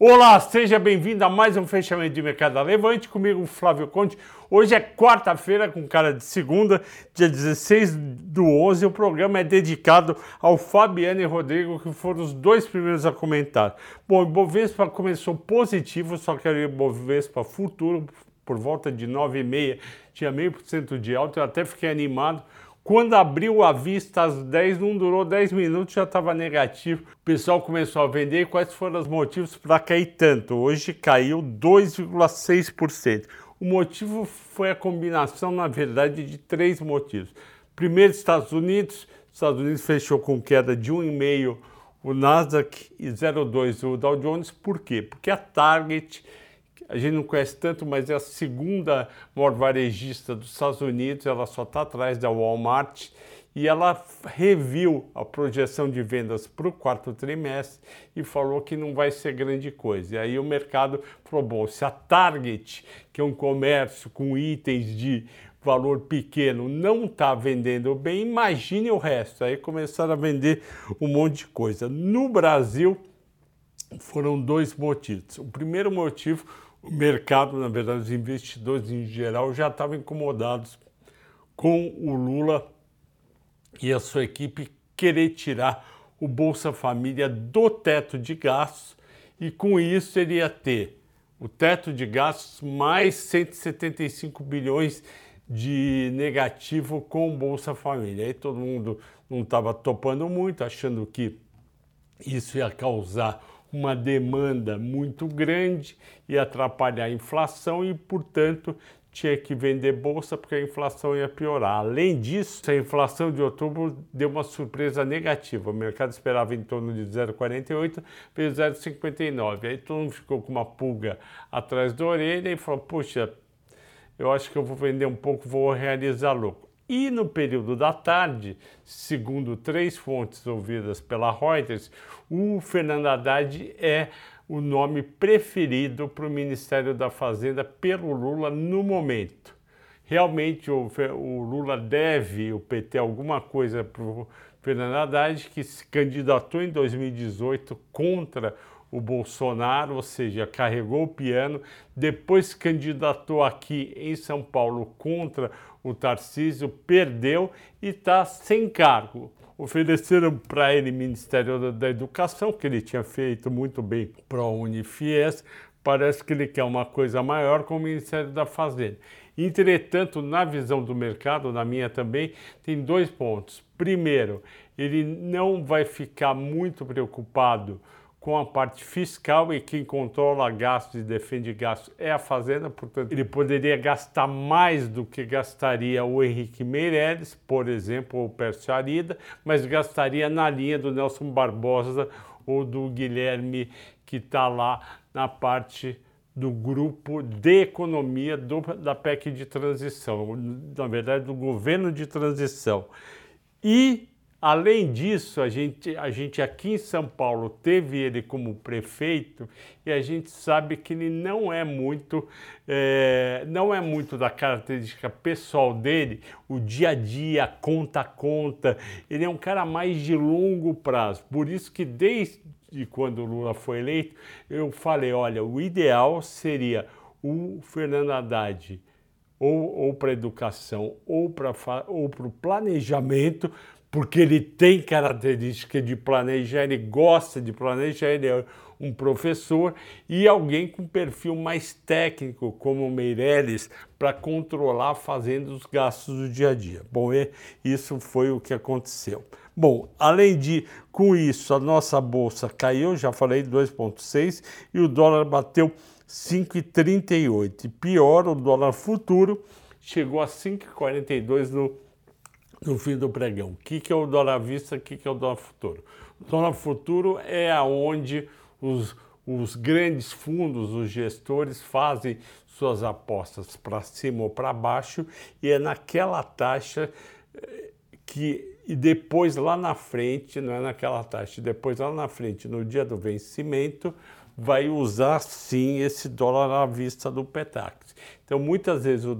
Olá, seja bem-vindo a mais um fechamento de mercado Levante comigo, Flávio Conte. Hoje é quarta-feira, com cara de segunda, dia 16 do 11. O programa é dedicado ao Fabiano e Rodrigo, que foram os dois primeiros a comentar. Bom, o Bovespa começou positivo, só que o Bovespa futuro, por volta de 9,5, tinha meio por cento de alta. Eu até fiquei animado quando abriu a vista às 10, não durou 10 minutos, já estava negativo. O pessoal começou a vender. Quais foram os motivos para cair tanto? Hoje caiu 2,6%. O motivo foi a combinação, na verdade, de três motivos. Primeiro, Estados Unidos. Estados Unidos fechou com queda de 1,5% o Nasdaq e 0,2% o Dow Jones. Por quê? Porque a Target a gente não conhece tanto, mas é a segunda maior varejista dos Estados Unidos, ela só está atrás da Walmart e ela reviu a projeção de vendas para o quarto trimestre e falou que não vai ser grande coisa. E aí o mercado falou: bom, se a Target, que é um comércio com itens de valor pequeno, não está vendendo bem, imagine o resto. Aí começaram a vender um monte de coisa. No Brasil, foram dois motivos. O primeiro motivo o mercado, na verdade, os investidores em geral já estavam incomodados com o Lula e a sua equipe querer tirar o Bolsa Família do teto de gastos e com isso ele ia ter o teto de gastos mais 175 bilhões de negativo com o Bolsa Família. Aí todo mundo não estava topando muito, achando que isso ia causar uma demanda muito grande e atrapalhar a inflação e, portanto, tinha que vender bolsa porque a inflação ia piorar. Além disso, a inflação de outubro deu uma surpresa negativa. O mercado esperava em torno de 0,48, veio 0,59. Aí todo mundo ficou com uma pulga atrás da orelha e falou: Puxa, eu acho que eu vou vender um pouco, vou realizar lucro. E no período da tarde, segundo três fontes ouvidas pela Reuters, o Fernando Haddad é o nome preferido para o Ministério da Fazenda pelo Lula no momento. Realmente o, o Lula deve, o PT, alguma coisa para o Fernando Haddad, que se candidatou em 2018 contra o Bolsonaro, ou seja, carregou o piano, depois candidatou aqui em São Paulo contra o Tarcísio, perdeu e está sem cargo. Ofereceram para ele Ministério da Educação, que ele tinha feito muito bem para a Unifies, parece que ele quer uma coisa maior com o Ministério da Fazenda. Entretanto, na visão do mercado, na minha também, tem dois pontos. Primeiro, ele não vai ficar muito preocupado com a parte fiscal e quem controla gastos e defende gastos é a Fazenda, portanto, ele poderia gastar mais do que gastaria o Henrique Meirelles, por exemplo, ou o Pércio Arida, mas gastaria na linha do Nelson Barbosa ou do Guilherme, que está lá na parte do grupo de economia do, da PEC de transição, na verdade, do governo de transição. E Além disso, a gente, a gente aqui em São Paulo teve ele como prefeito e a gente sabe que ele não é muito, é, não é muito da característica pessoal dele, o dia a dia, conta a conta. Ele é um cara mais de longo prazo. Por isso que desde quando o Lula foi eleito, eu falei, olha, o ideal seria o Fernando Haddad ou, ou para educação ou para o planejamento porque ele tem característica de planejar, ele gosta de planejar, ele é um professor e alguém com perfil mais técnico, como o Meirelles, para controlar fazendo os gastos do dia a dia. Bom, isso foi o que aconteceu. Bom, além de com isso, a nossa bolsa caiu, já falei 2,6 e o dólar bateu 5,38. E pior, o dólar futuro chegou a 5,42 no no fim do pregão. O que, é o dólar à vista, o que, que é o dólar futuro? O dólar futuro é aonde os, os grandes fundos, os gestores fazem suas apostas para cima ou para baixo e é naquela taxa eh, que e depois lá na frente, não é naquela taxa, depois lá na frente, no dia do vencimento, vai usar sim esse dólar à vista do Petax. Então muitas vezes o,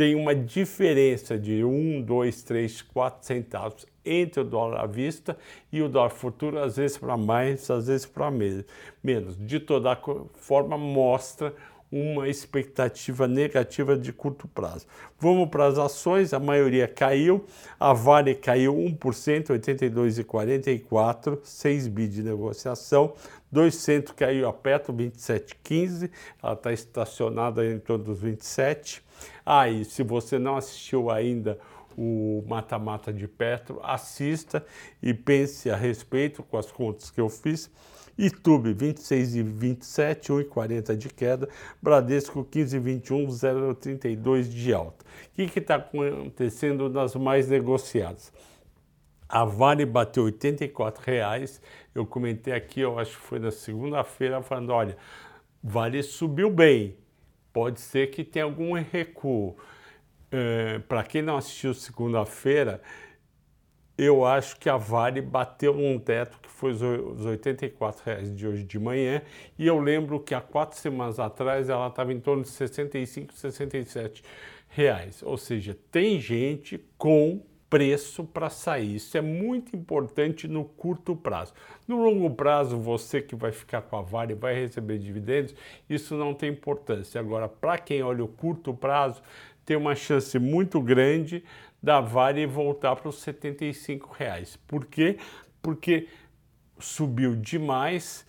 tem uma diferença de 1, 2, 3, 4 centavos entre o dólar à vista e o dólar futuro, às vezes para mais, às vezes para menos. De toda forma, mostra uma expectativa negativa de curto prazo. Vamos para as ações, a maioria caiu, a Vale caiu 1%, 82,44, 6 bi de negociação, 200 caiu a Petro, 27,15, ela está estacionada em torno dos 27. Ah, e se você não assistiu ainda o mata-mata de Petro, assista e pense a respeito com as contas que eu fiz. YouTube 26 e 27, 1,40 de queda, Bradesco 15 e 21, 0,32 de alta. O que está acontecendo nas mais negociadas? A Vale bateu 84 reais. eu comentei aqui, eu acho que foi na segunda-feira, falando, olha, Vale subiu bem, pode ser que tenha algum recuo. É, Para quem não assistiu segunda-feira, eu acho que a Vale bateu num teto que foi os 84 reais de hoje de manhã, e eu lembro que há quatro semanas atrás ela estava em torno de 65, 67 reais. Ou seja, tem gente com preço para sair. Isso é muito importante no curto prazo. No longo prazo, você que vai ficar com a Vale vai receber dividendos, isso não tem importância. Agora, para quem olha o curto prazo, tem uma chance muito grande da Vale voltar para os 75 reais. Por quê? Porque subiu demais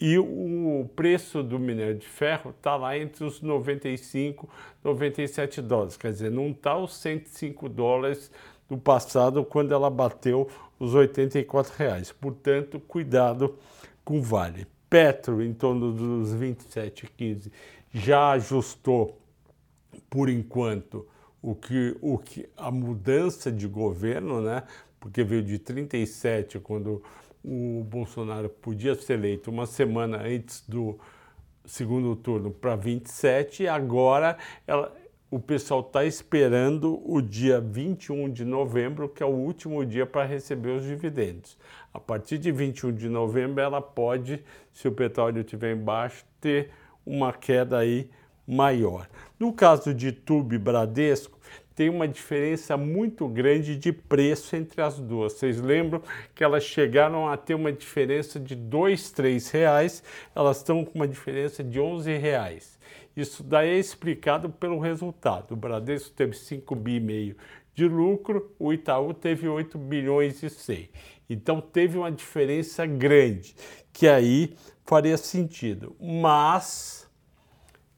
e o preço do minério de ferro está lá entre os 95 e 97 dólares. Quer dizer, não está os 105 dólares do passado quando ela bateu os 84 reais. Portanto, cuidado com Vale. Petro, em torno dos 27,15, já ajustou por enquanto o que, o que a mudança de governo, né? Porque veio de 37 quando o Bolsonaro podia ser eleito uma semana antes do segundo turno para 27 e agora ela, o pessoal está esperando o dia 21 de novembro, que é o último dia para receber os dividendos. A partir de 21 de novembro, ela pode, se o petróleo estiver embaixo, ter uma queda aí maior. No caso de Tube Bradesco, tem uma diferença muito grande de preço entre as duas. Vocês lembram que elas chegaram a ter uma diferença de três reais, elas estão com uma diferença de 11 reais. Isso daí é explicado pelo resultado. O Bradesco teve 5 bi e meio de lucro, o Itaú teve 8 bilhões e 100. Então teve uma diferença grande, que aí faria sentido. Mas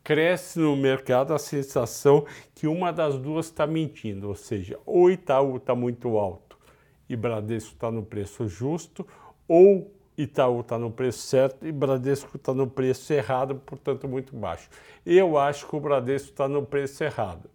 cresce no mercado a sensação que uma das duas está mentindo, ou seja, ou Itaú está muito alto e Bradesco está no preço justo, ou Itaú está no preço certo e Bradesco está no preço errado, portanto muito baixo. Eu acho que o Bradesco está no preço errado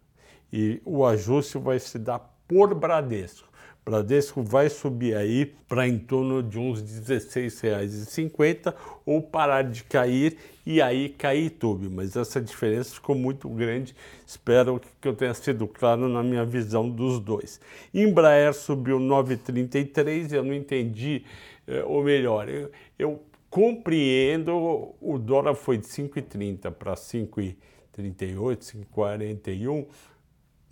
e o ajuste vai se dar por Bradesco. Bradesco vai subir aí para em torno de uns R$ 16,50 ou parar de cair e aí cair tudo. Mas essa diferença ficou muito grande. Espero que eu tenha sido claro na minha visão dos dois. Embraer subiu 9,33, eu não entendi, eh, ou melhor, eu, eu compreendo, o dólar foi de 5,30 para 5,38, 5,41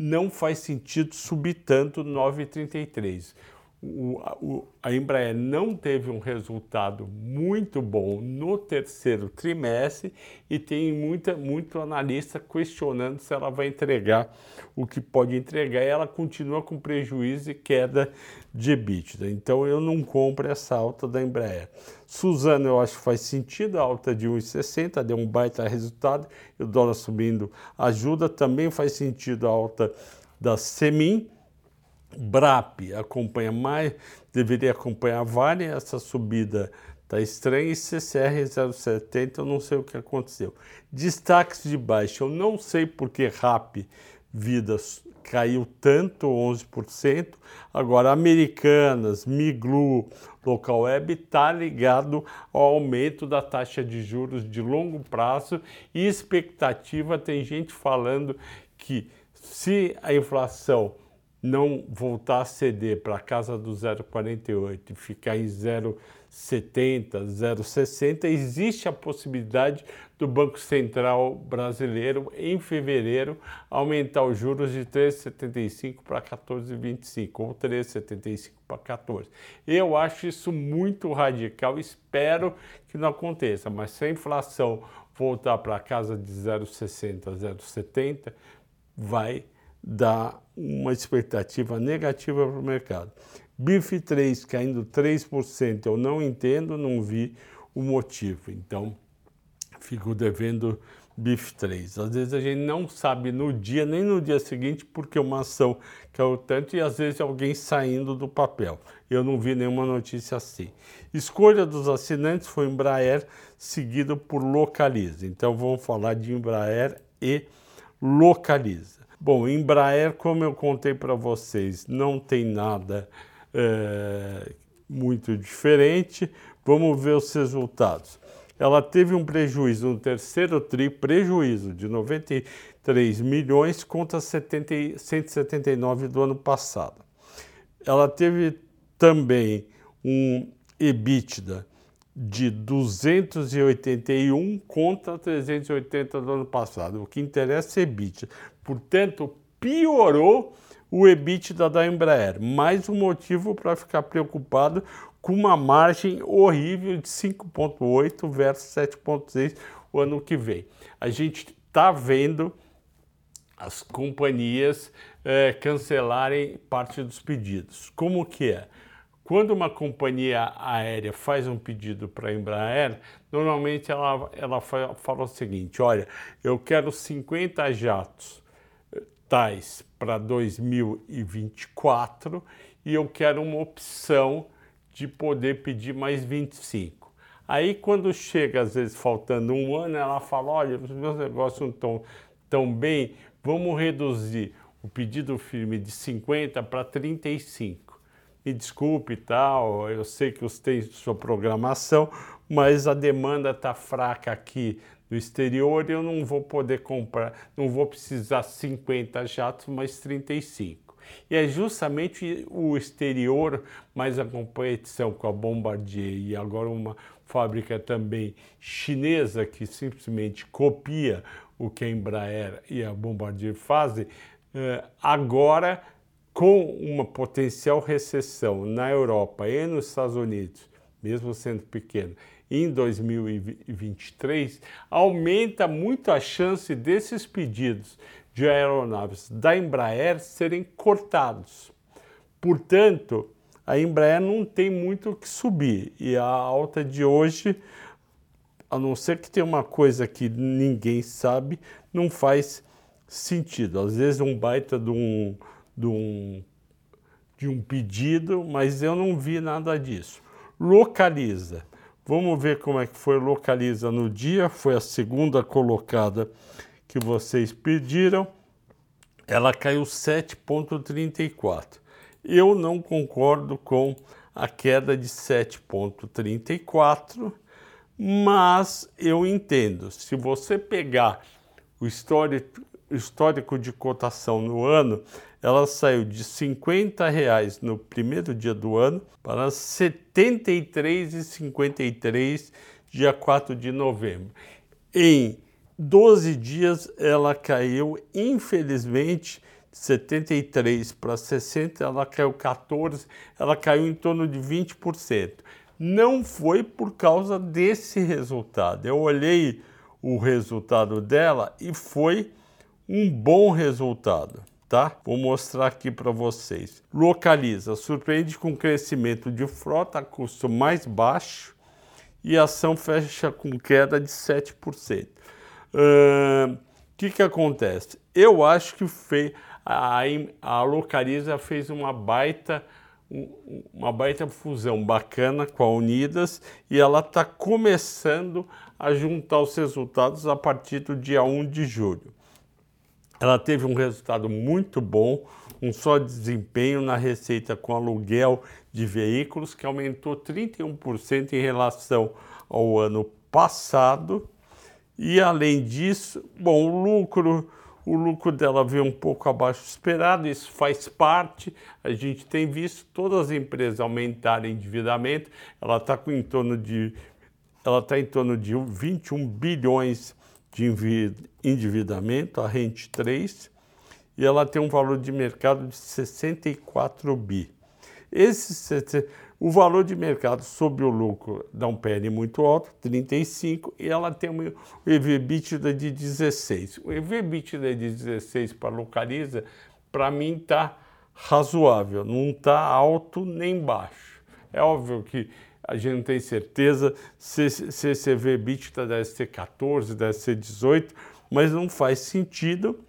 não faz sentido subir tanto 9,33. O, o, a Embraer não teve um resultado muito bom no terceiro trimestre e tem muita, muito analista questionando se ela vai entregar o que pode entregar e ela continua com prejuízo e queda de EBITDA. Então eu não compro essa alta da Embraer. Suzano eu acho que faz sentido, a alta de 1,60 deu um baita resultado o dólar subindo ajuda. Também faz sentido a alta da Semin. BRAP acompanha mais, deveria acompanhar Vale, essa subida está estranha, e CCR 0,70, eu não sei o que aconteceu. Destaques de baixa, eu não sei porque RAP Vidas caiu tanto, 11%. Agora, Americanas, Miglu, Local Web está ligado ao aumento da taxa de juros de longo prazo e expectativa, tem gente falando que se a inflação não voltar a ceder para a casa do 0,48 e ficar em 0,50 0,70, 0,60, existe a possibilidade do Banco Central brasileiro, em fevereiro, aumentar os juros de 13,75 para 14,25 ou 13,75 para 14. Eu acho isso muito radical, espero que não aconteça, mas se a inflação voltar para casa de 0,60, 0,70, vai dar uma expectativa negativa para o mercado. BIF 3 caindo 3%, eu não entendo, não vi o motivo. Então, fico devendo BIF 3. Às vezes a gente não sabe no dia, nem no dia seguinte, porque uma ação caiu tanto e às vezes alguém saindo do papel. Eu não vi nenhuma notícia assim. Escolha dos assinantes foi Embraer, seguido por Localiza. Então vamos falar de Embraer e Localiza. Bom, Embraer, como eu contei para vocês, não tem nada é, muito diferente. Vamos ver os resultados. Ela teve um prejuízo no terceiro TRI, prejuízo de 93 milhões contra 70, 179 do ano passado. Ela teve também um EBITDA de 281 contra 380 do ano passado. O que interessa é EBITDA. Portanto, piorou o EBITDA da Embraer. Mais um motivo para ficar preocupado com uma margem horrível de 5,8 versus 7,6 o ano que vem. A gente está vendo as companhias é, cancelarem parte dos pedidos. Como que é? Quando uma companhia aérea faz um pedido para a Embraer, normalmente ela, ela fala o seguinte: olha, eu quero 50 jatos tais para 2024 e eu quero uma opção de poder pedir mais 25. Aí quando chega, às vezes faltando um ano, ela fala, olha, os meus negócios não estão tão bem, vamos reduzir o pedido firme de 50 para 35. Me desculpe tal, eu sei que você tem sua programação, mas a demanda está fraca aqui no exterior eu não vou poder comprar, não vou precisar 50 jatos, mas 35. E é justamente o exterior, mais a competição com a Bombardier e agora uma fábrica também chinesa que simplesmente copia o que a Embraer e a Bombardier fazem, eh, agora com uma potencial recessão na Europa e nos Estados Unidos, mesmo sendo pequena, em 2023, aumenta muito a chance desses pedidos de aeronaves da Embraer serem cortados. Portanto, a Embraer não tem muito o que subir e a alta de hoje, a não ser que tenha uma coisa que ninguém sabe, não faz sentido. Às vezes um baita de um, de um, de um pedido, mas eu não vi nada disso. Localiza Vamos ver como é que foi localiza no dia. Foi a segunda colocada que vocês pediram. Ela caiu 7,34. Eu não concordo com a queda de 7,34, mas eu entendo. Se você pegar o histórico, de cotação no ano, ela saiu de 50 reais no primeiro dia do ano para R$ 73,53 dia 4 de novembro. Em 12 dias ela caiu, infelizmente, de 73 para 60, ela caiu 14, ela caiu em torno de 20%. Não foi por causa desse resultado. Eu olhei o resultado dela e foi um bom resultado tá? Vou mostrar aqui para vocês. Localiza, surpreende com crescimento de frota, custo mais baixo e a ação fecha com queda de 7%. O uh, que, que acontece? Eu acho que fez, a, a Localiza fez uma baita uma baita fusão bacana com a Unidas e ela está começando a juntar os resultados a partir do dia 1 de julho. Ela teve um resultado muito bom, um só desempenho na receita com aluguel de veículos, que aumentou 31% em relação ao ano passado. E além disso, bom, o lucro, o lucro dela veio um pouco abaixo do esperado, isso faz parte. A gente tem visto todas as empresas aumentarem endividamento, ela está em torno de ela está em torno de 21 bilhões de endividamento, a Rente 3, e ela tem um valor de mercado de 64 bi. Esse, o valor de mercado sobre o lucro um PL muito alto, 35, e ela tem um EV/EBITDA de 16. O EV/EBITDA de 16 para localiza, para mim está razoável, não está alto nem baixo. É óbvio que a gente não tem certeza se, esse EV/EBITDA deve ser 14, deve ser 18, mas não faz sentido.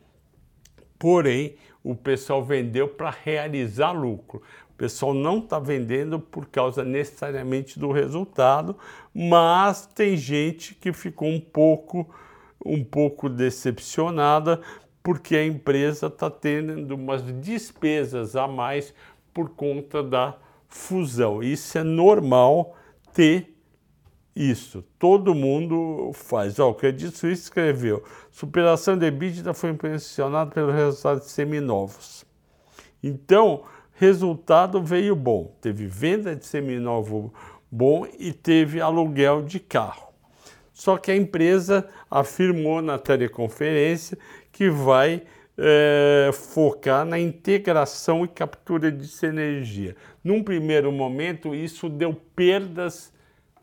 Porém, o pessoal vendeu para realizar lucro pessoal não está vendendo por causa necessariamente do resultado, mas tem gente que ficou um pouco, um pouco decepcionada porque a empresa está tendo umas despesas a mais por conta da fusão. Isso é normal ter isso. Todo mundo faz. Ó, o Credit Suisse escreveu: superação de EBITDA foi impressionada pelo resultado de seminovos. Então, resultado veio bom. Teve venda de seminovo bom e teve aluguel de carro. Só que a empresa afirmou na teleconferência que vai é, focar na integração e captura de energia. Num primeiro momento, isso deu perdas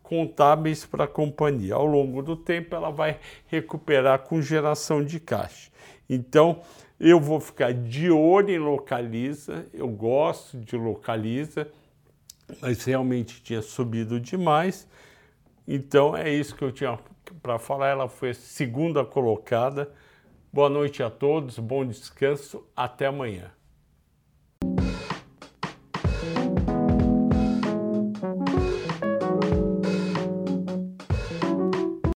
contábeis para a companhia. Ao longo do tempo, ela vai recuperar com geração de caixa. Então, eu vou ficar de olho em localiza, eu gosto de localiza, mas realmente tinha subido demais. Então é isso que eu tinha para falar. Ela foi a segunda colocada. Boa noite a todos, bom descanso, até amanhã.